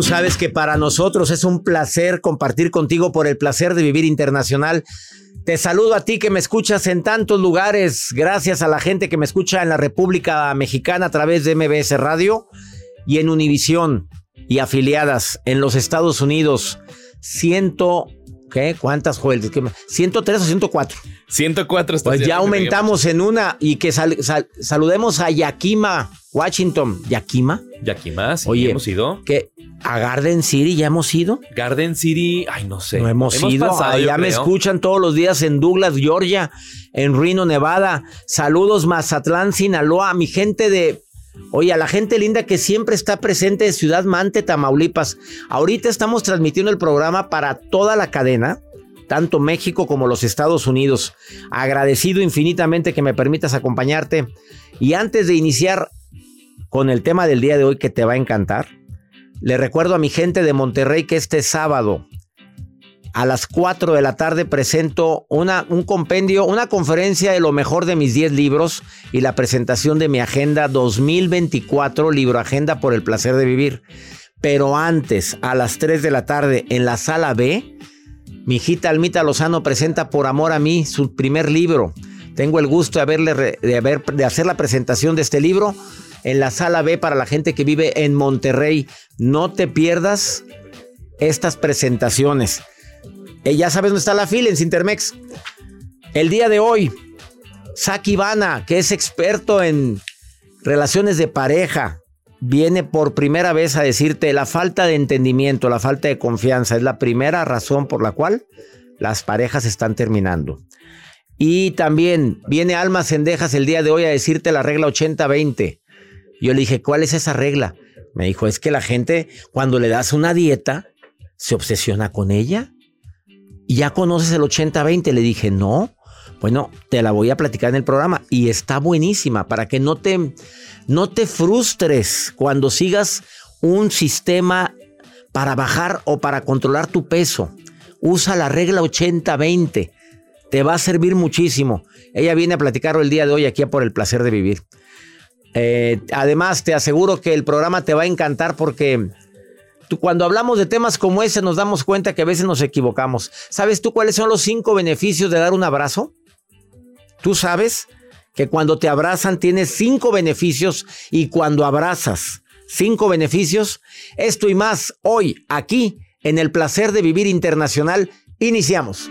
Tú sabes que para nosotros es un placer compartir contigo por el placer de vivir internacional. Te saludo a ti que me escuchas en tantos lugares, gracias a la gente que me escucha en la República Mexicana a través de MBS Radio y en Univisión y afiliadas en los Estados Unidos. Ciento, ¿qué? ¿Cuántas, Joel? ¿Qué? ¿103 o 104? 104 Pues ya aumentamos en una y que sal- sal- saludemos a Yakima, Washington. ¿Yakima? Y aquí más. Oye. Hemos ido. Que a Garden City ya hemos ido. Garden City, ay, no sé. No hemos, ido. pasado, yo me escuchan todos los días en Douglas, Georgia, en Reno, Nevada. Saludos, Mazatlán, Sinaloa. Mi gente de. Oye, a la gente linda que siempre está presente de Ciudad Mante, Tamaulipas. Ahorita estamos transmitiendo el programa para toda la cadena, tanto México como los Estados Unidos. Agradecido infinitamente que me permitas acompañarte. Y antes de iniciar con el tema del día de hoy que te va a encantar, le recuerdo a mi gente de Monterrey que este sábado a las 4 de la tarde presento una, un compendio, una conferencia de lo mejor de mis 10 libros y la presentación de mi agenda 2024, libro Agenda por el placer de vivir. Pero antes, a las 3 de la tarde, en la sala B, mi hijita Almita Lozano presenta Por Amor a mí su primer libro. Tengo el gusto de, haberle de, haber- de hacer la presentación de este libro en la sala B para la gente que vive en Monterrey. No te pierdas estas presentaciones. Eh, ya sabes dónde está la fila en Cintermex. El día de hoy, Saki Ivana, que es experto en relaciones de pareja, viene por primera vez a decirte la falta de entendimiento, la falta de confianza es la primera razón por la cual las parejas están terminando. Y también viene Alma Cendejas el día de hoy a decirte la regla 80-20. Yo le dije, ¿cuál es esa regla? Me dijo, es que la gente cuando le das una dieta se obsesiona con ella. Y ya conoces el 80-20. Le dije, no. Bueno, te la voy a platicar en el programa y está buenísima para que no te, no te frustres cuando sigas un sistema para bajar o para controlar tu peso. Usa la regla 80-20. Te va a servir muchísimo. Ella viene a platicarlo el día de hoy aquí a por el placer de vivir. Eh, además, te aseguro que el programa te va a encantar porque cuando hablamos de temas como ese nos damos cuenta que a veces nos equivocamos. ¿Sabes tú cuáles son los cinco beneficios de dar un abrazo? Tú sabes que cuando te abrazan tienes cinco beneficios y cuando abrazas cinco beneficios, esto y más hoy aquí en el placer de vivir internacional, iniciamos.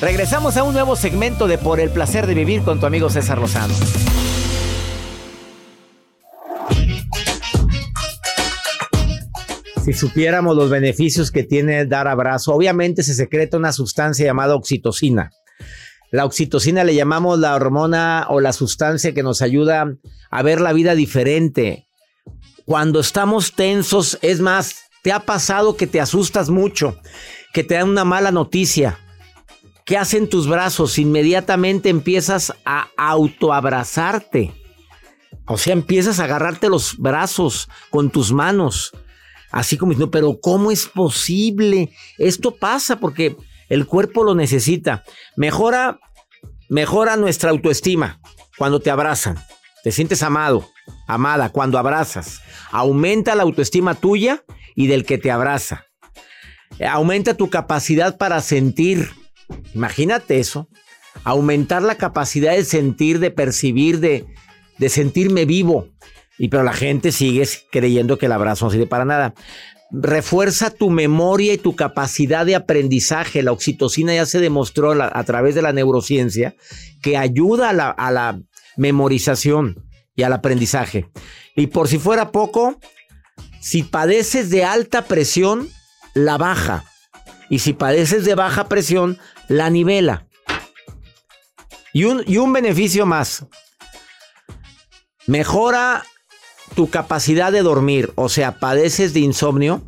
Regresamos a un nuevo segmento de Por el placer de vivir con tu amigo César Lozano. Si supiéramos los beneficios que tiene dar abrazo, obviamente se secreta una sustancia llamada oxitocina. La oxitocina le llamamos la hormona o la sustancia que nos ayuda a ver la vida diferente. Cuando estamos tensos, es más, te ha pasado que te asustas mucho, que te dan una mala noticia. ¿Qué hacen tus brazos? Inmediatamente empiezas a autoabrazarte. O sea, empiezas a agarrarte los brazos con tus manos. Así como diciendo, pero ¿cómo es posible? Esto pasa porque el cuerpo lo necesita. Mejora, mejora nuestra autoestima cuando te abrazan. Te sientes amado, amada cuando abrazas. Aumenta la autoestima tuya y del que te abraza. Aumenta tu capacidad para sentir. Imagínate eso. Aumentar la capacidad de sentir, de percibir, de, de sentirme vivo. Y pero la gente sigue creyendo que el abrazo no sirve para nada. Refuerza tu memoria y tu capacidad de aprendizaje. La oxitocina ya se demostró a través de la neurociencia que ayuda a la, a la memorización y al aprendizaje. Y por si fuera poco, si padeces de alta presión, la baja. Y si padeces de baja presión, la nivela. Y un, y un beneficio más. Mejora tu capacidad de dormir. O sea, padeces de insomnio.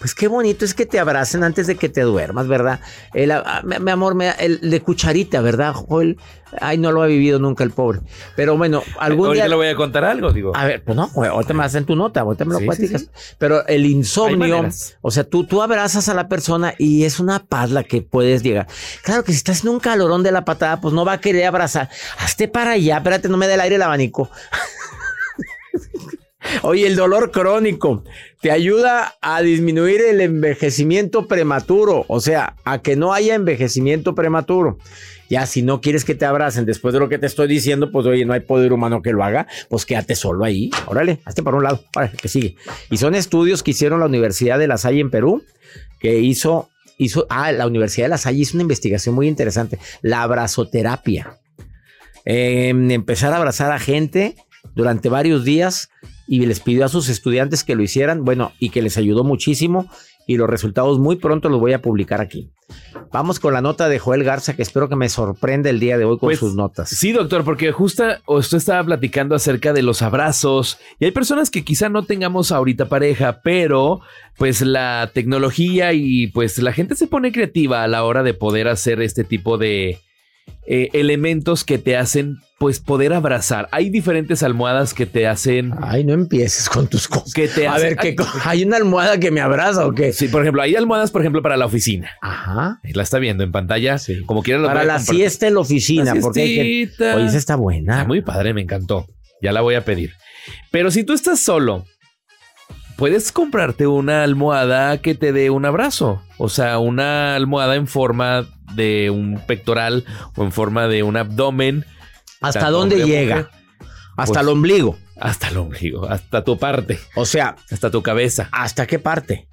Pues qué bonito es que te abracen antes de que te duermas, ¿verdad? El, ah, mi, amor, me- el de cucharita, ¿verdad, Joel? Ay, no lo ha vivido nunca el pobre. Pero bueno, algún Ahorita día... le voy a contar algo, digo. A ver, pues no, güey, ahorita me hacen tu nota, ahorita me lo Sí, platicas. sí. Pero el insomnio, o sea, tú, tú abrazas a la persona y es una paz la que puedes llegar. Claro que si estás en un calorón de la patada, pues no va a querer abrazar. Hazte para allá, espérate, no me dé el aire el abanico. Oye, el dolor crónico te ayuda a disminuir el envejecimiento prematuro, o sea, a que no haya envejecimiento prematuro. Ya, si no quieres que te abracen después de lo que te estoy diciendo, pues oye, no hay poder humano que lo haga, pues quédate solo ahí. Órale, hazte para un lado, órale, que sigue. Y son estudios que hicieron la Universidad de La Salle en Perú, que hizo, hizo, ah, la Universidad de La Salle hizo una investigación muy interesante, la abrazoterapia. Eh, empezar a abrazar a gente durante varios días y les pidió a sus estudiantes que lo hicieran, bueno, y que les ayudó muchísimo y los resultados muy pronto los voy a publicar aquí. Vamos con la nota de Joel Garza, que espero que me sorprenda el día de hoy con Pues, sus notas. Sí, doctor, porque justo usted estaba platicando acerca de los abrazos y hay personas que quizá no tengamos ahorita pareja, pero pues la tecnología y pues la gente se pone creativa a la hora de poder hacer este tipo de eh, elementos que te hacen pues poder abrazar. Hay diferentes almohadas que te hacen... Ay, no empieces con tus cosas. Que te a hacen- ver, ¿qué co- ¿hay una almohada que me abraza o qué? Sí, por ejemplo, hay almohadas, por ejemplo, para la oficina. Ajá. Ahí La está viendo en pantalla. Sí. Como quiera lo Para la siesta en la oficina, La porque hay que... Oye, esa está buena. Está muy padre, me encantó. Ya la voy a pedir. Pero si tú estás solo, puedes comprarte una almohada que te dé un abrazo. O sea, una almohada en forma de un pectoral o en forma de un abdomen. ¿Hasta dónde llega? mujer, Hasta Pues- el ombligo. Hasta el ombligo, hasta tu parte, O sea, hasta tu cabeza, ¿hasta qué parte?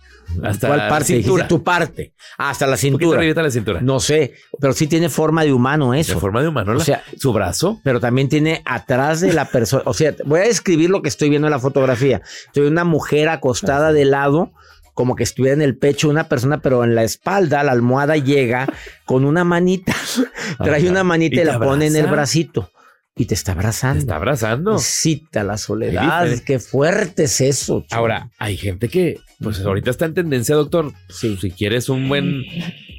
hasta ¿Cuál la parte? Dijiste cintura. tu parte. Hasta la cintura. arribita de la cintura. No sé, pero sí tiene forma de humano de eso. forma de humano. O la- sea, su brazo. pero también tiene atrás de la persona. O sea, voy a describir lo que estoy viendo en la fotografía. Estoy una mujer acostada de lado como que estuviera en el pecho una persona, pero en la espalda la almohada llega con una manita. Trae Ajá. una manita ¿Y y, la pone en el bracito. Y te está abrazando. Te está abrazando. Cita la soledad. Qué fuerte es eso. Ahora, hay gente que, pues ahorita está en tendencia, doctor. Sí. Si quieres un buen,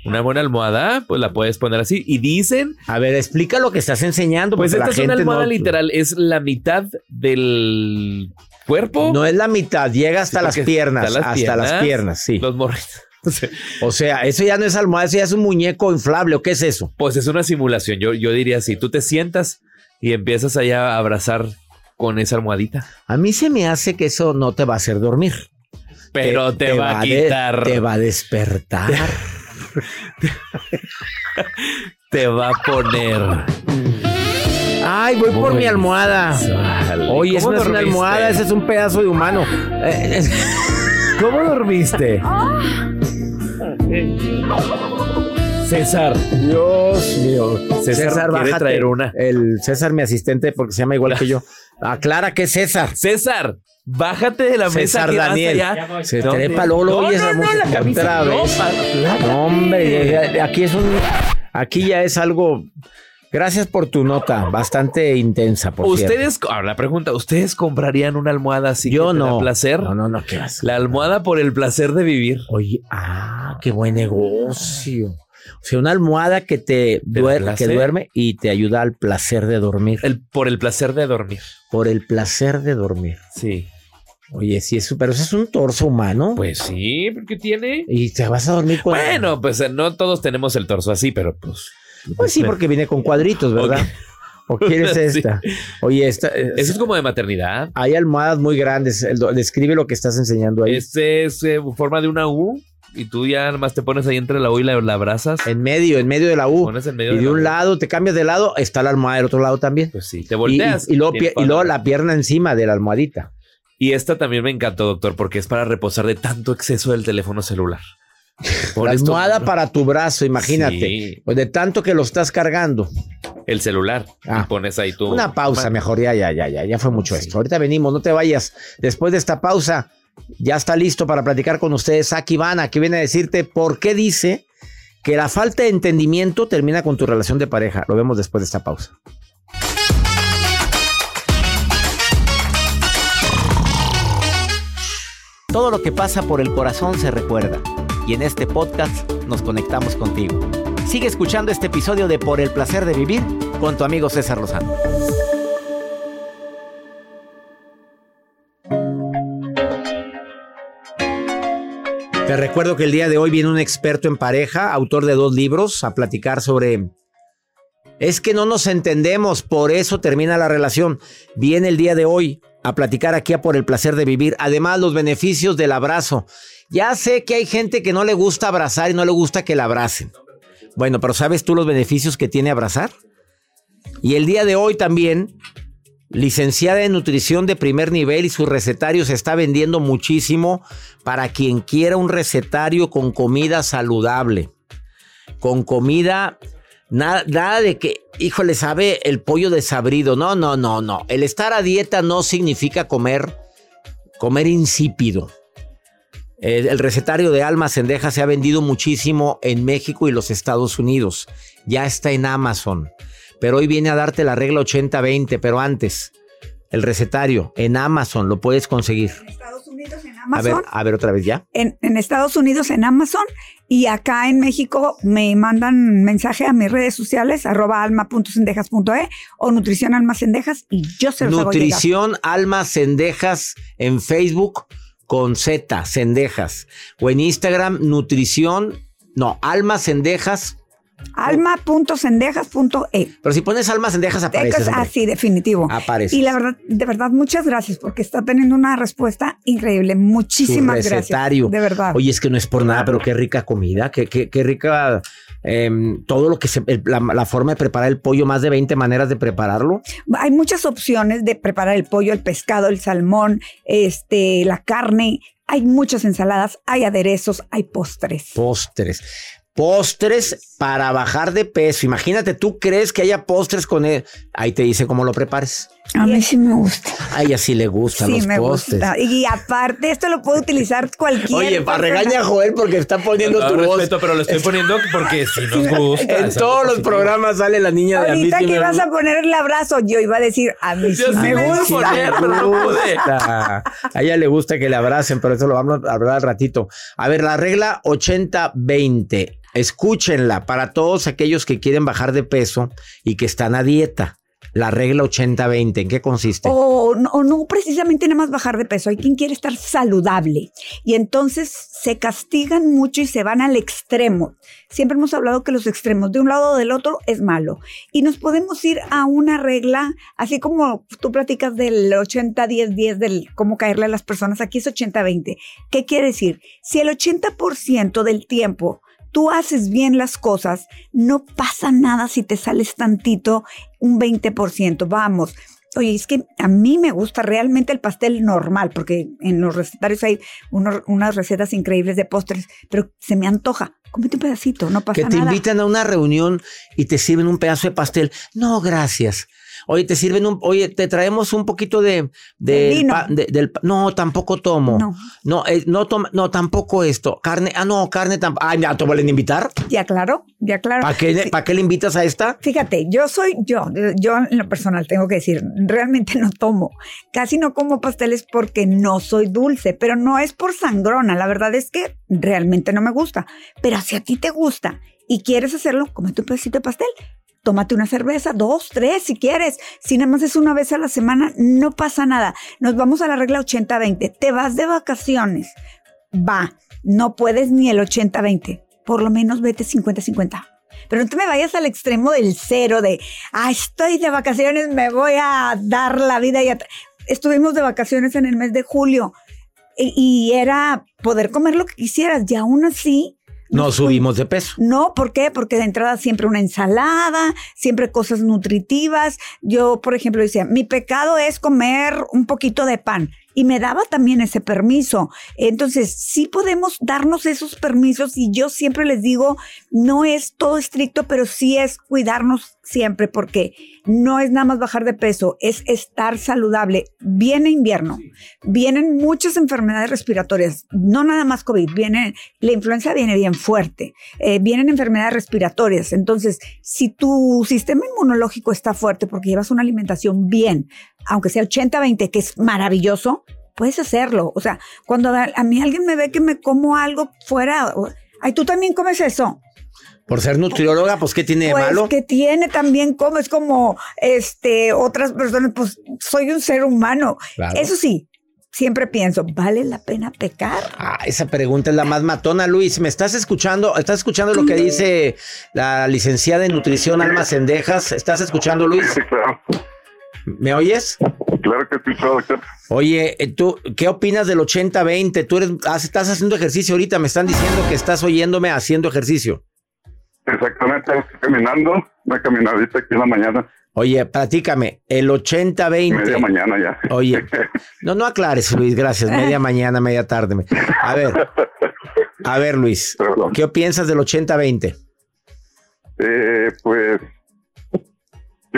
una buena almohada, pues la puedes poner así. Y dicen, A ver, explica lo que estás enseñando. pues esta la es una almohada no- literal, es la mitad del cuerpo. No es la mitad, llega hasta Sí, las piernas. hasta las hasta las piernas. sí. Los morritos. O sea, eso ya no es almohada, eso ya es un muñeco inflable. ¿O qué es eso? Pues es una simulación. Yo, yo diría así: tú te sientas y empiezas allá a abrazar con esa almohadita. A mí se me hace que eso no te va a hacer dormir. Pero te, va a de- quitar. te va a despertar. te va a poner. Ay, voy por mi almohada. Sale. Oye, eso ¿Cómo no es una almohada, ese es un pedazo de humano. Eh, es- ¿Cómo dormiste? César. Dios mío. César quiere traer una. El César, mi asistente, porque se llama igual que yo. Aclara que es César. César, bájate de la mesa. César que vas Daniel. allá. Se trepa, luego lo No, oyes no, la no, la camisa otra vez. No, hombre, aquí es un. Aquí ya es algo. Gracias por tu nota, bastante intensa, por cierto. Ustedes, ahora la pregunta, ¿ustedes comprarían una almohada así Yo que te da no. placer? No, no, no, ¿qué vas? La almohada por el placer de vivir. Oye, ah, qué buen negocio. O sea, una almohada que te da duer- que duerme y te ayuda al placer de dormir. El, por el placer de dormir. Por el placer de dormir. Sí. Oye, sí, eso, pero eso es un torso humano. Pues sí, porque tiene. y te vas a dormir con. Bueno, pues eh, no todos tenemos el torso así, pero pues. Pues sí, porque viene con cuadritos, ¿verdad? ¿O quieres Sí. esta? Oye, esta. eh, Eso es como de maternidad. Hay almohadas muy grandes. Describe lo que estás enseñando ahí. Este es eh, forma de una U y tú ya nomás te pones ahí entre la U y la, la abrazas. En medio, en medio de la U. Pones en medio Y de un U. lado, te cambias de lado, está la almohada del otro lado también. Pues sí, te volteas. y- y luego, pie- y luego la pierna encima de la almohadita. Y esta también me encantó, doctor, porque es para reposar de tanto exceso del teléfono celular. La tu- almohada para tu brazo, imagínate. Sí. Pues de tanto que lo estás cargando. el celular. Ah. y pones ahí tu. Una pausa, mejor, ya, ya, ya, ya, ya fue mucho Sí. esto. Ahorita venimos, no te vayas. Después de esta pausa, ya está listo para platicar con ustedes. Aquí van, aquí viene a decirte por qué dice que la falta de entendimiento termina con tu relación de pareja. Lo vemos después de esta pausa. Todo lo que pasa por el corazón se recuerda. Y en este podcast nos conectamos contigo. Sigue escuchando este episodio de Por el placer de vivir con tu amigo César Lozano. Te recuerdo que el día de hoy viene un experto en pareja, autor de dos libros, a platicar sobre... Es que no nos entendemos, por eso termina la relación. Viene el día de hoy a platicar aquí a por el placer de vivir. Además, los beneficios del abrazo. Ya sé que hay gente que no le gusta abrazar y no le gusta que la abracen. Bueno, pero ¿sabes tú los beneficios que tiene abrazar? Y el día de hoy también, licenciada en nutrición de primer nivel y su recetario se está vendiendo muchísimo para quien quiera un recetario con comida saludable. Con comida, nada, nada de que, híjole, sabe el pollo desabrido. No, no, no, no. El estar a dieta no significa comer, comer insípido. El, el recetario de Alma Cendeja se ha vendido muchísimo en México y los Estados Unidos. Ya está en Amazon. Pero hoy viene a darte la regla 80-20, pero antes, el recetario en Amazon lo puedes conseguir. En Estados Unidos en A ver, Amazon. a ver otra vez ya. En, en Estados Unidos en Amazon y acá en México me mandan mensaje a mis redes sociales arroba alma.cendejas.e o nutrición alma cendejas y yo se los hago llegar. Nutrición Alma Cendejas en Facebook con Z, Cendejas. O en Instagram, Nutrición, no, Alma Cendejas. alma.cendejas.e. Pero si pones Alma Cendejas aparece. Así, definitivo. Aparece. Y la verdad, de verdad, muchas gracias porque está teniendo una respuesta increíble. Muchísimas gracias. De verdad. Oye, es que no es por nada, pero qué rica comida, qué, qué, qué rica. Em, todo lo que se. la, la forma de preparar el pollo, más de 20 maneras de prepararlo. Hay muchas opciones de preparar el pollo, el pescado, el salmón, este, la carne. Hay muchas ensaladas, hay aderezos, hay postres. Postres. Postres para bajar de peso. Imagínate, tú crees que haya postres con él. Ahí te dice cómo lo prepares. A mí sí me gusta. A ella sí le gustan Sí, los me postes. gusta. Y aparte, esto lo puede utilizar cualquier. Oye, para regaña a Joel porque está poniendo No, tu voz. respeto, pero lo estoy poniendo porque si nos gusta. En todos los programas sale la niña de a mí Ahorita sí que me ibas gusta. a poner el abrazo, yo iba a decir, a mí sí Yo sí me me gusta. gusta. A ella le gusta que le abracen, pero eso lo vamos a hablar al ratito. A ver, la regla 80-20. Escúchenla para todos aquellos que quieren bajar de peso y que están a dieta. La regla 80-20, ¿en qué consiste? O no, o no precisamente nada más bajar de peso. Hay quien quiere estar saludable y entonces se castigan mucho y se van al extremo. Siempre hemos hablado que los extremos de un lado o del otro es malo. Y nos podemos ir a una regla, así como tú platicas del 80-10-10, del cómo caerle a las personas, aquí es 80-20. ¿Qué quiere decir? Si el 80% del tiempo tú haces bien las cosas, no pasa nada si te sales tantito, un 20%. Vamos. Oye, es que a mí me gusta realmente el pastel normal, porque en los recetarios hay unos- unas recetas increíbles de postres, pero se me antoja. Cómete un pedacito, no pasa que te nada. invitan a una reunión y te sirven un pedazo de pastel. No, gracias. Oye, te sirven un, oye, te traemos un poquito de, de- De vino. pa- de- del, pa- no, tampoco tomo. No. No, eh, no, toma, no, tampoco esto. Carne, ah, no, carne tampoco. Ah, ya te vuelven a invitar. Ya claro, ya claro. ¿Para qué, Sí. ¿Para qué le invitas a esta? Fíjate, yo soy yo, yo en lo personal tengo que decir, realmente no tomo, casi no como pasteles porque no soy dulce, pero no es por sangrona, la verdad es que realmente no me gusta, pero si a ti te gusta y quieres hacerlo, comete un pedacito de pastel. Tómate una cerveza, dos, tres, si quieres. Si nada más es una vez a la semana, no pasa nada. Nos vamos a la regla 80-20. Te vas de vacaciones. Va, no puedes ni el 80-20. Por lo menos vete 50-50. Pero no te me vayas al extremo del cero, de, ah, estoy de vacaciones, me voy a dar la vida. Y a tra-". Estuvimos de vacaciones en el mes de julio y, y era poder comer lo que quisieras y aún así... No subimos de peso. No, ¿por qué? Porque de entrada siempre una ensalada, siempre cosas nutritivas. Yo, por ejemplo, decía, mi pecado es comer un poquito de pan. Y me daba también ese permiso. Entonces, sí podemos darnos esos permisos y yo siempre les digo, no es todo estricto, pero sí es cuidarnos siempre porque no es nada más bajar de peso, es estar saludable. Viene invierno, vienen muchas enfermedades respiratorias, no nada más COVID, viene, la influenza viene bien fuerte, eh, vienen enfermedades respiratorias. Entonces, si tu sistema inmunológico está fuerte porque llevas una alimentación bien, aunque sea 80-20, que es maravilloso, puedes hacerlo. O sea, cuando a, a mí alguien me ve que me como algo fuera, o- ay, tú también comes eso. Por ser nutrióloga, pues, ¿qué tiene de Pues malo? que tiene también como es como este otras personas, pues soy un ser humano. Claro. Eso sí, siempre pienso, ¿vale la pena pecar? Ah, esa pregunta es la más matona, Luis. ¿Me estás escuchando? ¿Estás escuchando lo que dice la licenciada en nutrición Alma Cendejas? ¿Estás escuchando, Luis? Sí, claro. ¿Me oyes? Claro que sí, claro, doctor. Oye, eh, ¿tú qué opinas del 80-20? Tú eres, estás haciendo ejercicio ahorita, me están diciendo que estás oyéndome haciendo ejercicio. Exactamente, estoy caminando, una caminadita aquí en la mañana, Oye, platícame, el 80-20. media mañana ya. Oye, no, no aclares, Luis, gracias. Media mañana, media tarde. A ver, a ver, Luis, Perdón. ¿qué piensas del 80-20? Eh, pues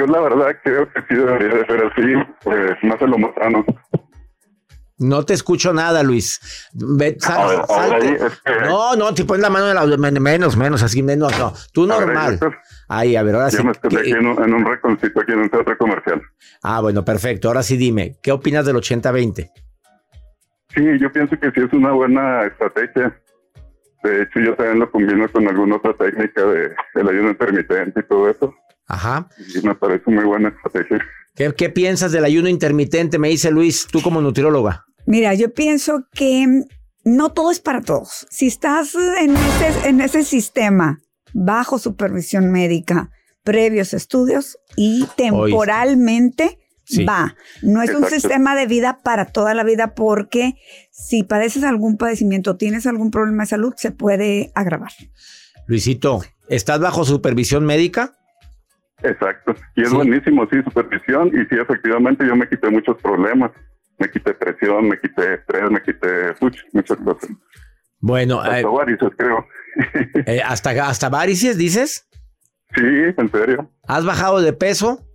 yo la verdad creo que sí debería de ser así, pues más en lo más sano. No te escucho nada, Luis. Ve, sal- A ver, a ver, salte. ahí, es que- No, no, te pones la mano en la men- menos, menos, así menos, no. Tú ver, normal. Ahí, a ver, ahora Yo sí. me estoy ¿qué- aquí en un, en un reconcito aquí en un teatro comercial. Ah, bueno, perfecto. Ahora sí dime, ¿qué opinas del 80-20? Sí, yo pienso que sí es una buena estrategia. De hecho, yo también lo combino con alguna otra técnica de el ayuno intermitente y todo eso. Ajá. Y me parece muy buena estrategia. ¿Qué, qué piensas del ayuno intermitente? Me dice Luis, tú como nutrióloga. Mira, yo pienso que no todo es para todos. Si estás en ese, en ese sistema bajo supervisión médica, previos estudios y temporalmente Sí. va. No es un sistema de vida para toda la vida porque si padeces algún padecimiento, tienes algún problema de salud, se puede agravar. Luisito, ¿estás bajo supervisión médica? Exacto. Y es Sí. buenísimo, sí, supervisión. Y sí, efectivamente, yo me quité muchos problemas. Me quité presión, me quité estrés, me quité uch, muchas cosas. Bueno, eh, Hasta varices, creo. eh, hasta, hasta varices, dices. sí, en serio. ¿Has bajado de peso?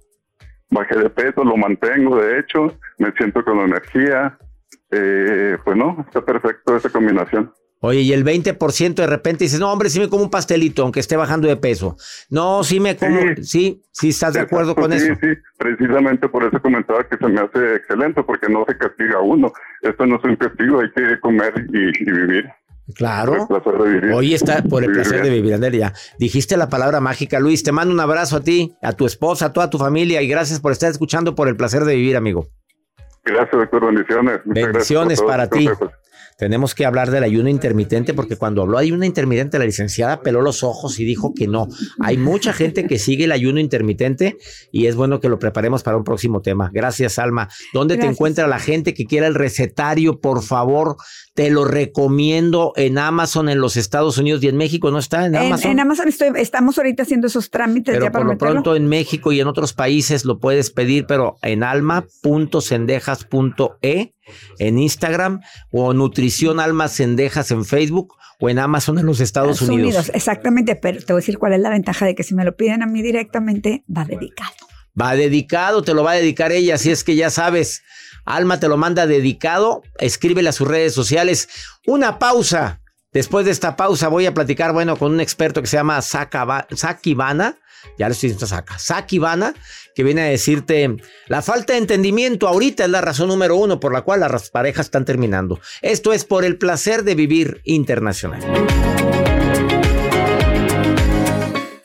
bajé de peso, lo mantengo, de hecho, me siento con energía. Eh, pues no, está perfecto esa combinación. Oye, y el 20% de repente dices, no, hombre, sí me como un pastelito, aunque esté bajando de peso. No, sí me como, sí, sí, estás de acuerdo con sí, eso. Sí, precisamente por eso comentaba que se me hace excelente, porque no se castiga a uno. Esto no es un castigo, hay que comer y, y vivir. Claro. Por el placer de vivir. Hoy está por el placer de vivir, Andel, ya. Dijiste la palabra mágica, Luis. Te mando un abrazo a ti, a tu esposa, a toda tu familia y gracias por estar escuchando por el placer de vivir, amigo. Gracias, doctor. Bendiciones. Muchas Bendiciones para ti. consejos. Tenemos que hablar del ayuno intermitente porque cuando habló de ayuno intermitente la licenciada peló los ojos y dijo que no. Hay mucha gente que sigue el ayuno intermitente y es bueno que lo preparemos para un próximo tema. Gracias, Alma. ¿Dónde te encuentra la gente que quiera el recetario? Por favor, te lo recomiendo en Amazon en los Estados Unidos y en México. ¿No está en Amazon? en Amazon estoy, estamos ahorita haciendo esos trámites Pero ya para por lo meterlo. pronto en México y en otros países lo puedes pedir, pero en alma.cendejas.e en Instagram o Nutrición Alma Cendejas en Facebook o en Amazon en los Estados Unidos. Exactamente, pero te voy a decir cuál es la ventaja de que si me lo piden a mí directamente, va dedicado. Va dedicado, te lo va a dedicar ella, así es que ya sabes. Alma te lo manda dedicado, escríbele a sus redes sociales. Una pausa. Después de esta pausa voy a platicar, bueno, con un experto que se llama Saka- Saki Bana. Ya le estoy diciendo Saka. Saki Bana, que viene a decirte, la falta de entendimiento ahorita es la razón número uno por la cual las parejas están terminando. Esto es por el placer de vivir internacional.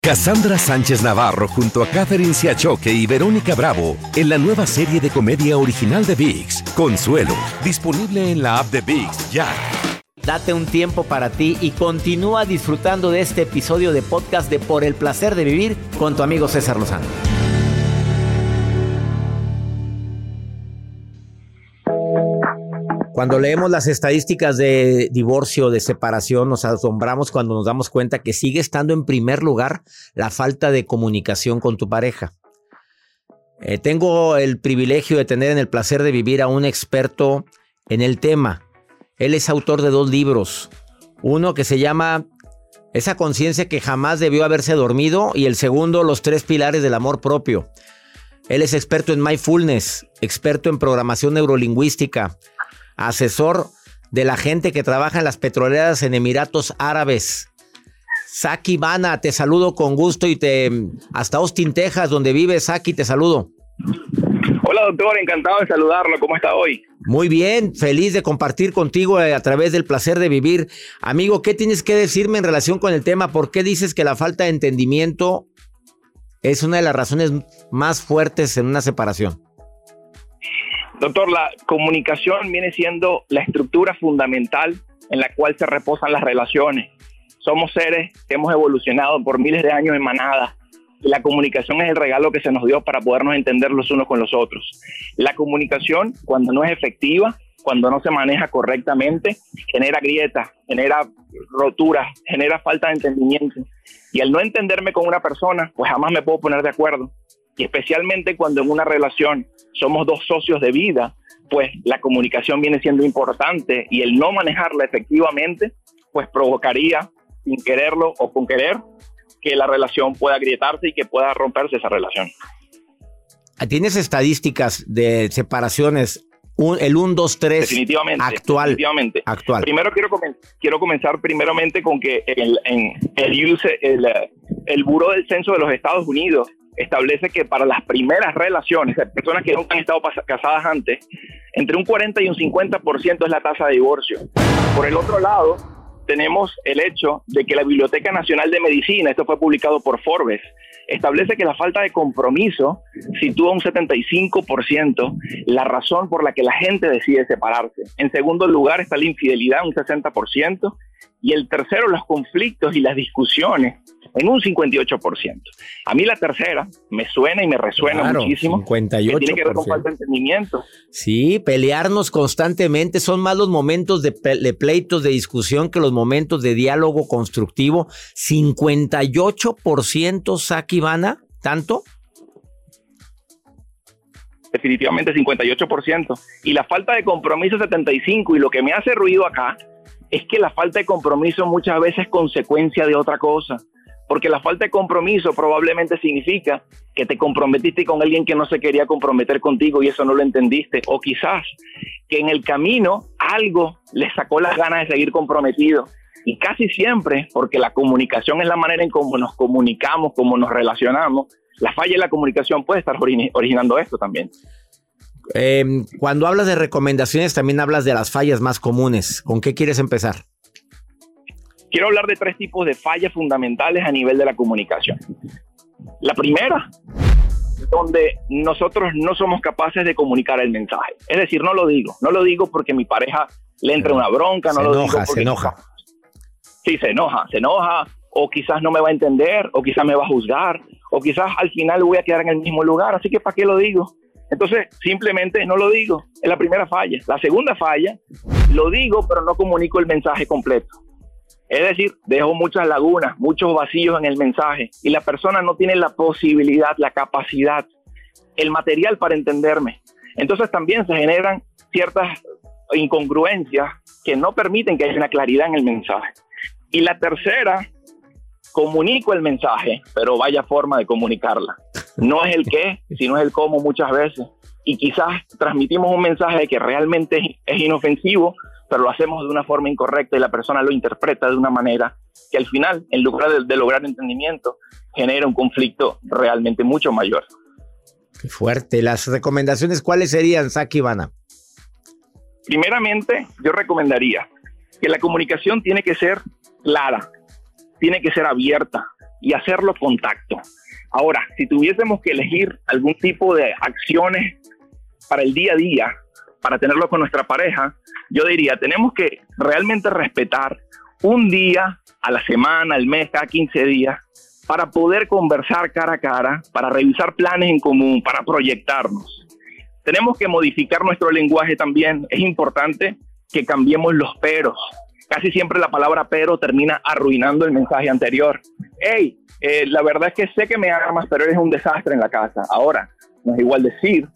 Cassandra Sánchez Navarro junto a Catherine Siachoque y Verónica Bravo en la nueva serie de comedia original de VIX, Consuelo, disponible en la app de VIX ya. Date un tiempo para ti y continúa disfrutando de este episodio de podcast de Por el placer de vivir con tu amigo César Lozano. Cuando leemos las estadísticas de divorcio, de separación, nos asombramos cuando nos damos cuenta que sigue estando en primer lugar la falta de comunicación con tu pareja. Eh, tengo el privilegio de tener en el placer de vivir a un experto en el tema. Él es autor de dos libros. Uno que se llama Esa conciencia que jamás debió haberse dormido y el segundo Los tres pilares del amor propio. Él es experto en mindfulness, experto en programación neurolingüística, asesor de la gente que trabaja en las petroleras en Emiratos Árabes. Saki Bana, te saludo con gusto y te hasta Austin, Texas, donde vives, Saki, te saludo. Hola doctor, encantado de saludarlo. ¿Cómo está hoy? Muy bien, feliz de compartir contigo eh, a través del placer de vivir. Amigo, ¿qué tienes que decirme en relación con el tema? ¿Por qué dices que la falta de entendimiento es una de las razones más fuertes en una separación? Doctor, la comunicación viene siendo la estructura fundamental en la cual se reposan las relaciones. Somos seres que hemos evolucionado por miles de años en manada. La comunicación es el regalo que se nos dio para podernos entender los unos con los otros. La comunicación, cuando no es efectiva, cuando no se maneja correctamente, genera grietas, genera roturas, genera falta de entendimiento. Y al no entenderme con una persona, pues jamás me puedo poner de acuerdo. Y especialmente cuando en una relación somos dos socios de vida, pues la comunicación viene siendo importante y el no manejarla efectivamente, pues provocaría, sin quererlo o con querer, que la relación pueda agrietarse y que pueda romperse esa relación. ¿Tienes estadísticas de separaciones? Un- el 1, 2, 3 Definitivamente. actual. definitivamente. Actual. Primero quiero, comen- quiero comenzar primeramente con que el, en el, el, el Buró del Censo de los Estados Unidos establece que para las primeras relaciones, de personas que nunca han estado casadas antes, entre un 40 y un 50% es la tasa de divorcio. Por el otro lado, tenemos el hecho de que la Biblioteca Nacional de Medicina, esto fue publicado por Forbes, establece que la falta de compromiso sitúa un 75% la razón por la que la gente decide separarse. En segundo lugar está la infidelidad, un 60%. Y el tercero, los conflictos y las discusiones en un 58%. A mí la tercera me suena y me resuena Claro, muchísimo. 58%. que tiene que ver con falta de entendimiento. Sí, pelearnos constantemente. Son más los momentos de pleitos, de discusión que los momentos de diálogo constructivo. 58% Saki Ivana, ¿tanto? definitivamente 58%. Y la falta de compromiso 75%. Y lo que me hace ruido acá es que la falta de compromiso muchas veces es consecuencia de otra cosa. Porque la falta de compromiso probablemente significa que te comprometiste con alguien que no se quería comprometer contigo y eso no lo entendiste. O quizás que en el camino algo le sacó las ganas de seguir comprometido. Y casi siempre, porque la comunicación es la manera en cómo nos comunicamos, cómo nos relacionamos, la falla en la comunicación puede estar ori- originando esto también. Eh, cuando hablas de recomendaciones, también hablas de las fallas más comunes. ¿Con qué quieres empezar? Quiero hablar de tres tipos de fallas fundamentales a nivel de la comunicación. La primera, donde nosotros no somos capaces de comunicar el mensaje. Es decir, no lo digo, no lo digo porque mi pareja le entra una bronca, no se lo enoja, digo se enoja. sí, se enoja, se enoja, o quizás no me va a entender, o quizás me va a juzgar, o quizás al final voy a quedar en el mismo lugar, así que ¿para qué lo digo? Entonces, simplemente no lo digo, es la primera falla. La segunda falla, lo digo, pero no comunico el mensaje completo. Es decir, dejo muchas lagunas, muchos vacíos en el mensaje, y la persona no tiene la posibilidad, la capacidad, el material para entenderme. Entonces también se generan ciertas incongruencias que no permiten que haya una claridad en el mensaje. Y la tercera, comunico el mensaje, pero vaya forma de comunicarla. No es el qué, sino es el cómo muchas veces. Y quizás transmitimos un mensaje que realmente es- inofensivo, pero lo hacemos de una forma incorrecta y la persona lo interpreta de una manera que al final, en lugar de, de lograr entendimiento, genera un conflicto realmente mucho mayor. Qué fuerte. Las recomendaciones, ¿cuáles serían, Saki Ivana? Primeramente, yo recomendaría que la comunicación tiene que ser clara, tiene que ser abierta y hacerlo con tacto. Ahora, si tuviésemos que elegir algún tipo de acciones para el día a día, para tenerlo con nuestra pareja, yo diría, tenemos que realmente respetar un día a la semana, al mes, cada 15 días, para poder conversar cara a cara, para revisar planes en común, para proyectarnos tenemos que modificar nuestro lenguaje también. Es importante que cambiemos los peros. Casi siempre la palabra pero termina arruinando el mensaje anterior. Hey, eh, la verdad es que sé que me amas, pero eres un desastre en la casa. Ahora, no es igual decir,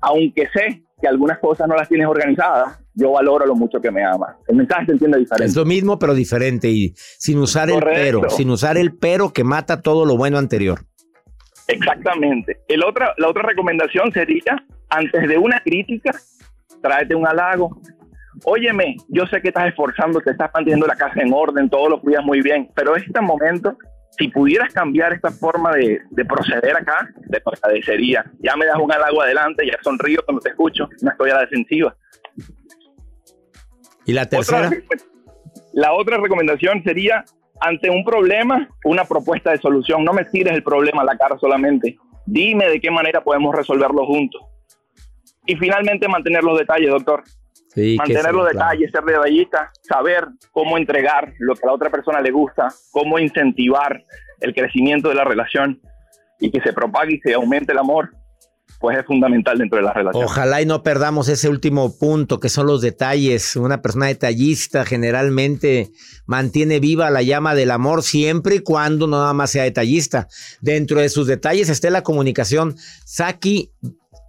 aunque sé que algunas cosas no las tienes organizadas, yo valoro lo mucho que me amas. El mensaje se entiende diferente. Es lo mismo, pero diferente y sin usar el pero, sin usar el pero que mata todo lo bueno anterior. Exactamente. El otra, la otra recomendación sería, antes de una crítica, tráete un halago. Óyeme, yo sé que estás esforzando, te estás manteniendo la casa en orden, todo lo cuidas muy bien, pero en este momento, si pudieras cambiar esta forma de, de proceder acá, te agradecería. Ya me das un halago adelante, ya sonrío cuando te escucho, no estoy a la defensiva. ¿Y la tercera? Otra- la otra recomendación sería, ante un problema, una propuesta de solución. No me tires el problema a la cara solamente. Dime de qué manera podemos resolverlo juntos. Y finalmente mantener los detalles, doctor. Sí, mantener los detalles, ser detallista, saber cómo entregar lo que a la otra persona le gusta, cómo incentivar el crecimiento de la relación y que se propague y se aumente el amor, pues es fundamental dentro de la relación. Ojalá y no perdamos ese último punto, que son los detalles. Una persona detallista generalmente mantiene viva la llama del amor siempre y cuando no nada más sea detallista. Dentro de sus detalles esté la comunicación. Saki,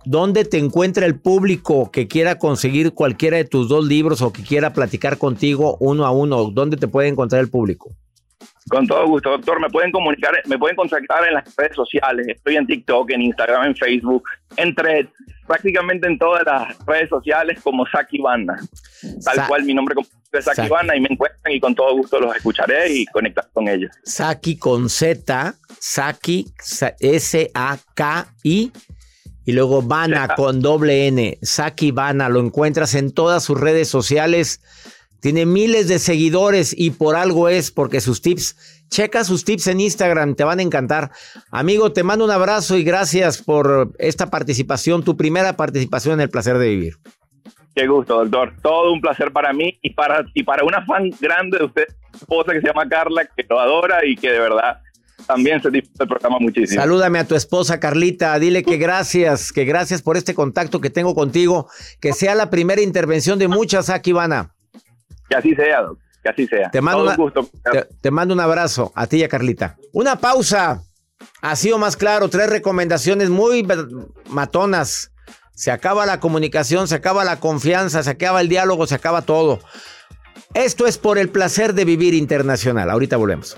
¿dónde te encuentra el público que quiera conseguir cualquiera de tus dos libros o que quiera platicar contigo uno a uno? ¿Dónde te puede encontrar el público? Con todo gusto, doctor. Me pueden comunicar, me pueden contactar en las redes sociales. Estoy en TikTok, en Instagram, en Facebook, en prácticamente en todas las redes sociales como Saki Banda. Tal Sa- cual mi nombre es Saki. Banda y me encuentran y con todo gusto los escucharé y conectar con ellos. Saki con Z, Saki, Sa- S-A-K-I, y luego Vana con doble N, Saki Vana, lo encuentras en todas sus redes sociales, tiene miles de seguidores y por algo es, porque sus tips, checa sus tips en Instagram, te van a encantar. Amigo, te mando un abrazo y gracias por esta participación, tu primera participación en El Placer de Vivir. Qué gusto, doctor. Todo un placer para mí y para, y para una fan grande de usted, esposa que se llama Carla, que lo adora y que de verdad también se disfruta el programa muchísimo. Salúdame a tu esposa Carlita, dile que gracias, que gracias por este contacto que tengo contigo, que sea la primera intervención de muchas aquí, Ivana. Que así sea, que así sea. Te mando, Todo una- un gusto. te- te mando un abrazo a ti y a Carlita. Una pausa. Ha sido más claro, tres recomendaciones muy matonas. Se acaba la comunicación, se acaba la confianza, se acaba el diálogo, se acaba todo. Esto es por el placer de vivir internacional. Ahorita volvemos.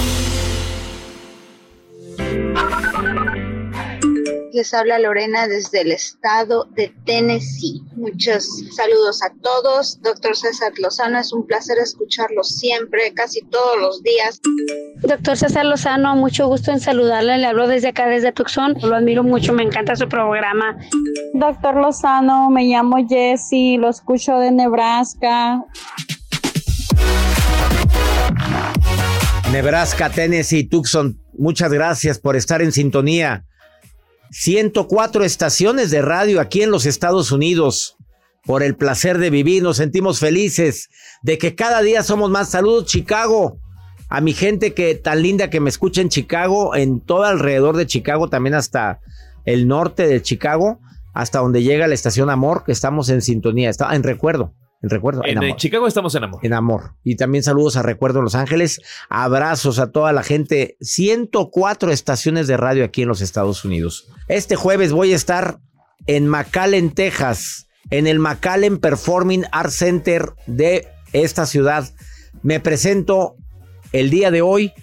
Les habla Lorena desde el estado de Tennessee. Muchos saludos a todos. Doctor César Lozano, es un placer escucharlo siempre, casi todos los días. Doctor César Lozano, mucho gusto en saludarle. Le hablo desde acá, desde Tucson. Lo admiro mucho, me encanta su programa. Doctor Lozano, me llamo Jessie, lo escucho de Nebraska. Nebraska, Tennessee, Tucson, muchas gracias por estar en sintonía. 104 estaciones de radio aquí en los Estados Unidos. Por el placer de vivir, nos sentimos felices de que cada día somos más. Saludos, Chicago. A mi gente que tan linda que me escucha en Chicago, en todo alrededor de Chicago, también hasta el norte de Chicago, hasta donde llega la estación Amor, que estamos en sintonía. Está en recuerdo, en recuerdo. En, en eh, amor. Chicago estamos en amor. En amor. Y también saludos a Recuerdo en Los Ángeles. Abrazos a toda la gente. 104 estaciones de radio aquí en los Estados Unidos. Este jueves voy a estar en McAllen, Texas, en el McAllen Performing Arts Center de esta ciudad. Me presento el día de hoy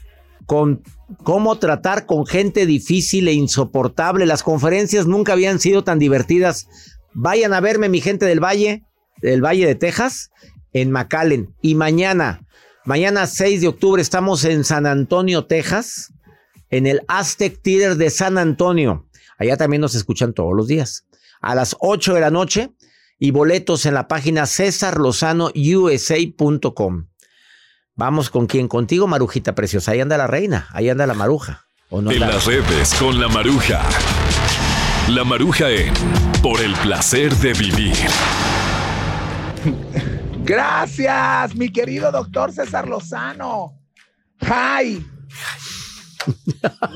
con cómo tratar con gente difícil e insoportable. Las conferencias nunca habían sido tan divertidas. Vayan a verme, mi gente del Valle, del Valle de Texas, en McAllen. Y mañana, mañana 6 de octubre, estamos en San Antonio, Texas, en el Aztec Theater de San Antonio. Allá también nos escuchan todos los días. A las 8 de la noche y boletos en la página cesarlozanousa.com. Vamos con quién? Contigo, Marujita Preciosa. Ahí anda la reina, ahí anda la maruja. ¿O no en las redes con la maruja. La maruja en Por el placer de vivir. Gracias, mi querido doctor César Lozano. Hi.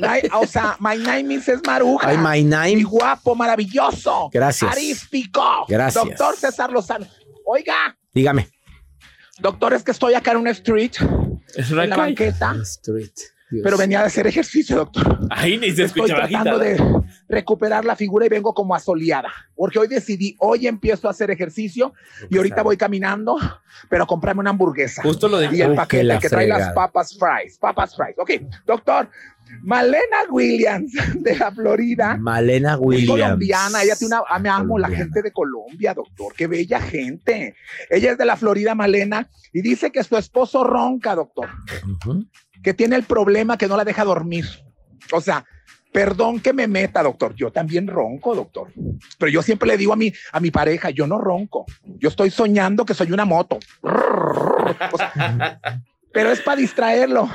Ni- o sea, my name is Maruja. Ay, my name. Mi guapo, maravilloso. Gracias. Arístico. Gracias. Doctor César Lozano. Oiga, Dígame. doctor, es que estoy acá en una street. una en la calle. banqueta. Street. Pero venía de hacer ejercicio, doctor. Ahí ni se Estoy escucha tratando bajita. de recuperar la figura y vengo como asoleada. Porque hoy decidí, hoy empiezo a hacer ejercicio y ahorita voy caminando, pero comprarme una hamburguesa. Justo lo de- Y el Uh, que paquete la que trae las papas fries. Papas fries. Ok, doctor. Malena Williams de la Florida. Malena Williams. colombiana, ella tiene una, me amo la gente de Colombia, doctor, qué bella gente. Ella es de la Florida, Malena, y dice que su esposo ronca, doctor, que tiene el problema que no la deja dormir. O sea, perdón que me meta, doctor, yo también ronco, doctor. Pero yo siempre le digo a mi, a mi pareja, yo no ronco, yo estoy soñando que soy una moto. Pero es para distraerlo.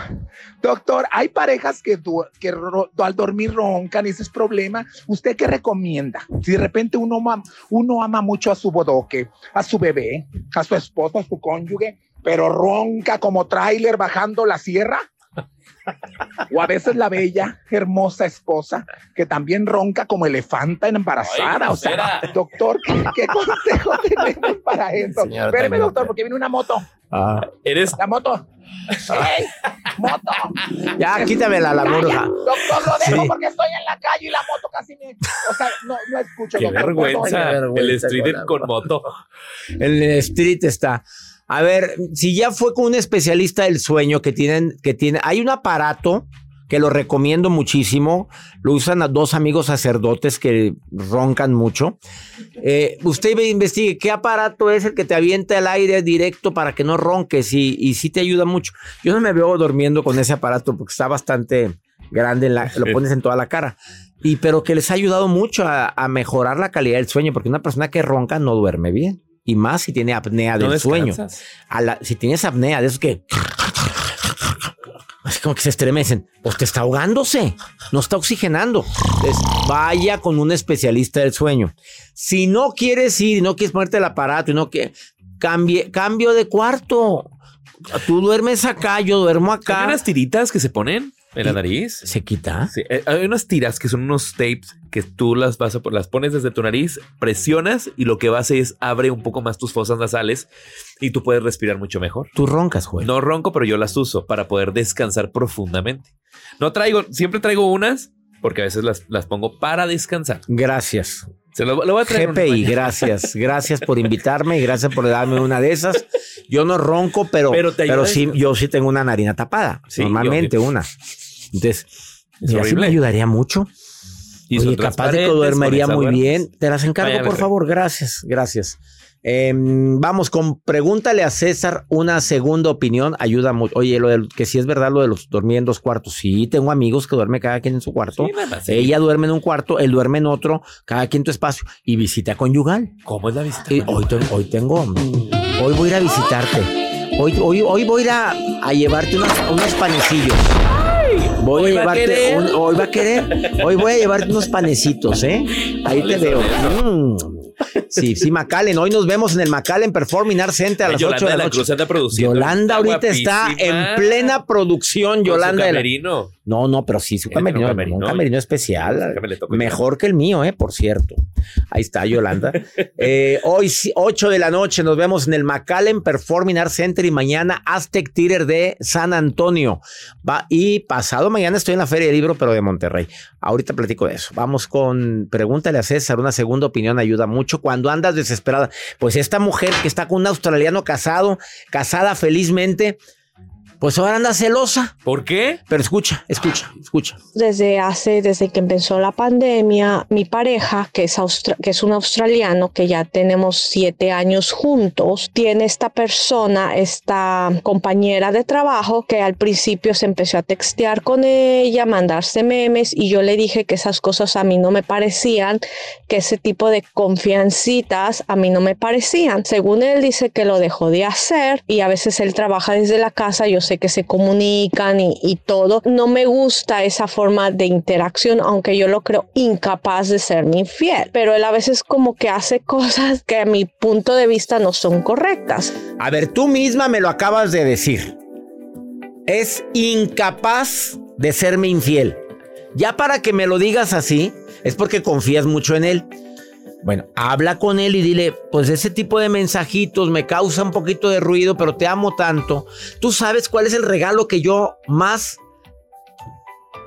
Doctor, hay parejas que, que al dormir roncan y ese es problema. ¿Usted qué recomienda? Si de repente uno, ma- uno ama mucho a su bodoque, a su bebé, a su esposo, a su cónyuge, pero ronca como tráiler bajando la sierra. O a veces la bella, hermosa esposa, que también ronca como elefanta en embarazada. Ay, o sea, doctor, ¿qué, qué consejo tenemos para eso? También. doctor, porque viene una moto. Ah. Eres. La moto. ¡Ey! ¡Moto! Ya, quítamela, la bruja. Doctor, lo dejo Sí. porque estoy en la calle y la moto casi me. O sea, no, no escucho. Qué doctor, vergüenza. perdón. El street con moto. El street está. A ver, si ya fue con un especialista del sueño que tienen, que tiene, hay un aparato que lo recomiendo muchísimo. Lo usan a dos amigos sacerdotes que roncan mucho. Eh, usted ve- investigue qué aparato es el que te avienta el aire directo para que no ronques y, y sí te ayuda mucho. Yo no me veo durmiendo con ese aparato porque está bastante grande, en la- lo pones en toda la cara. Y pero que les ha ayudado mucho a, a mejorar la calidad del sueño, porque una persona que ronca no duerme bien. Y más si tiene apnea No del sueño. A la- si tienes apnea, de esos que. Así como que se estremecen. Pues te está ahogándose. no está oxigenando. Entonces, vaya con un especialista del sueño. Si no quieres ir y no quieres ponerte el aparato y no que cambie, cambio de cuarto. Tú duermes acá, yo duermo acá. Hay unas tiritas que se ponen en la nariz. ¿Se quita? Sí, eh, hay unas tiras que son unos tapes que tú las vas a, las pones desde tu nariz, presionas y lo que va a hacer es abre un poco más tus fosas nasales y tú puedes respirar mucho mejor. Tú roncas, güey. No ronco, pero yo las uso para poder descansar profundamente. No traigo, siempre traigo unas porque a veces las, las pongo para descansar. Gracias. Se lo, lo voy a traer GPI, gracias. Gracias por invitarme y gracias por darme una de esas. Yo no ronco, pero, Pero pero sí, yo sí tengo una narina tapada. Sí, normalmente una. Entonces, Es y así horrible. me ayudaría mucho. Y Oye, capaz de que duermería muy bien. Te las encargo, Vaya, por favor. Gracias, gracias. Eh, vamos con pregúntale a César una segunda opinión. Ayuda mucho. Oye, lo del, que si es verdad lo de los dormir en dos cuartos. Sí, tengo amigos que duermen cada quien en su cuarto. Sí, sí. Ella duerme en un cuarto, él duerme en otro, cada quien en tu espacio. Y visita conyugal. ¿Cómo es la visita? Eh, hoy, te- hoy tengo. Hoy voy a ir a visitarte. Hoy, hoy, hoy voy a ir a, a llevarte unos, unos panecillos. Voy hoy a va a llevarte. un- hoy va a querer. Hoy voy a llevarte unos panecitos, ¿eh? Ahí te veo. Mm. Sí, sí, Macallen. Hoy nos vemos en el Macallen Performing Arts Center a las Yolanda 8 de la noche. Cruz produciendo. Yolanda ahorita está en plena producción. Su Yolanda. la- camerino. No, no, pero sí, su camerino, un camerino. un camerino especial. Mejor que el mío, eh, por cierto. Ahí está Yolanda. Eh, hoy, sí, 8 de la noche, nos vemos en el McAllen Performing Arts Center y mañana Aztec Theater de San Antonio. Va, y pasado mañana estoy en la Feria del Libro, pero de Monterrey. Ahorita platico de eso. Vamos con Pregúntale a César. Una segunda opinión ayuda mucho cuando andas desesperada. Pues esta mujer que está con un australiano casado, casada felizmente, pues ahora anda celosa. ¿Por qué? Pero escucha, escucha, escucha. Desde hace, desde que empezó la pandemia, mi pareja, que es, austra- que es un australiano, que ya tenemos siete años juntos, tiene esta persona, esta compañera de trabajo, que al principio se empezó a textear con ella, mandarse memes, y yo le dije que esas cosas a mí no me parecían, que ese tipo de confiancitas a mí no me parecían. Según él dice que lo dejó de hacer, y a veces él trabaja desde la casa, yo sé que se comunican y, todo. No me gusta esa forma de interacción, aunque yo lo creo incapaz de serme infiel. Pero él a veces como que hace cosas que a mi punto de vista no son correctas. A ver, tú misma me lo acabas de decir. Es incapaz de serme infiel. Ya para que me lo digas así, es porque confías mucho en él. Bueno, habla con él y dile, pues ese tipo de mensajitos me causa un poquito de ruido, pero te amo tanto. Tú sabes cuál es el regalo que yo más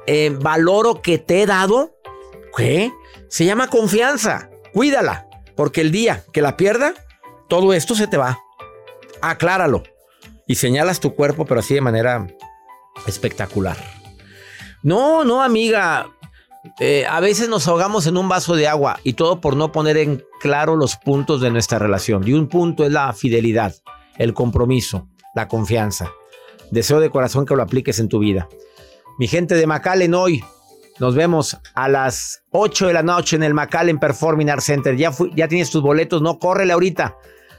eh, valoro que te he dado. ¿Qué? Se llama confianza. Cuídala, porque el día que la pierda, todo esto se te va. Acláralo. Y señalas tu cuerpo, pero así de manera espectacular. No, no, amiga. Eh, a veces nos ahogamos en un vaso de agua y todo por no poner en claro los puntos de nuestra relación. Y un punto es la fidelidad, el compromiso, la confianza. Deseo de corazón que lo apliques en tu vida. Mi gente de McAllen hoy, nos vemos a las 8 de la noche en el McAllen Performing Arts Center. Ya, fui- ya tienes tus boletos, no, córrele ahorita.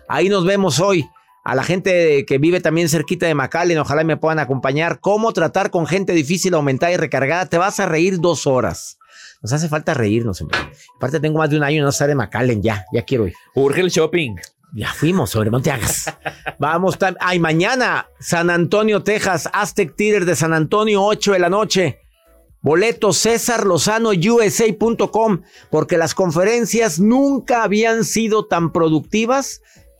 Ahí nos vemos hoy. A la gente que vive también cerquita de McAllen, ojalá me puedan acompañar. ¿Cómo tratar con gente difícil, aumentada y recargada? Te vas a reír dos horas. Nos hace falta reírnos, hombre. Aparte, tengo más de un año y no de McAllen. Ya, ya quiero ir. Urge el shopping. Ya fuimos, sobre Monteagas. Vamos. tam- Ay, mañana, San Antonio, Texas, Aztec Theater de San Antonio, 8 de la noche. Boleto César Lozano USA.com, porque las conferencias nunca habían sido tan productivas,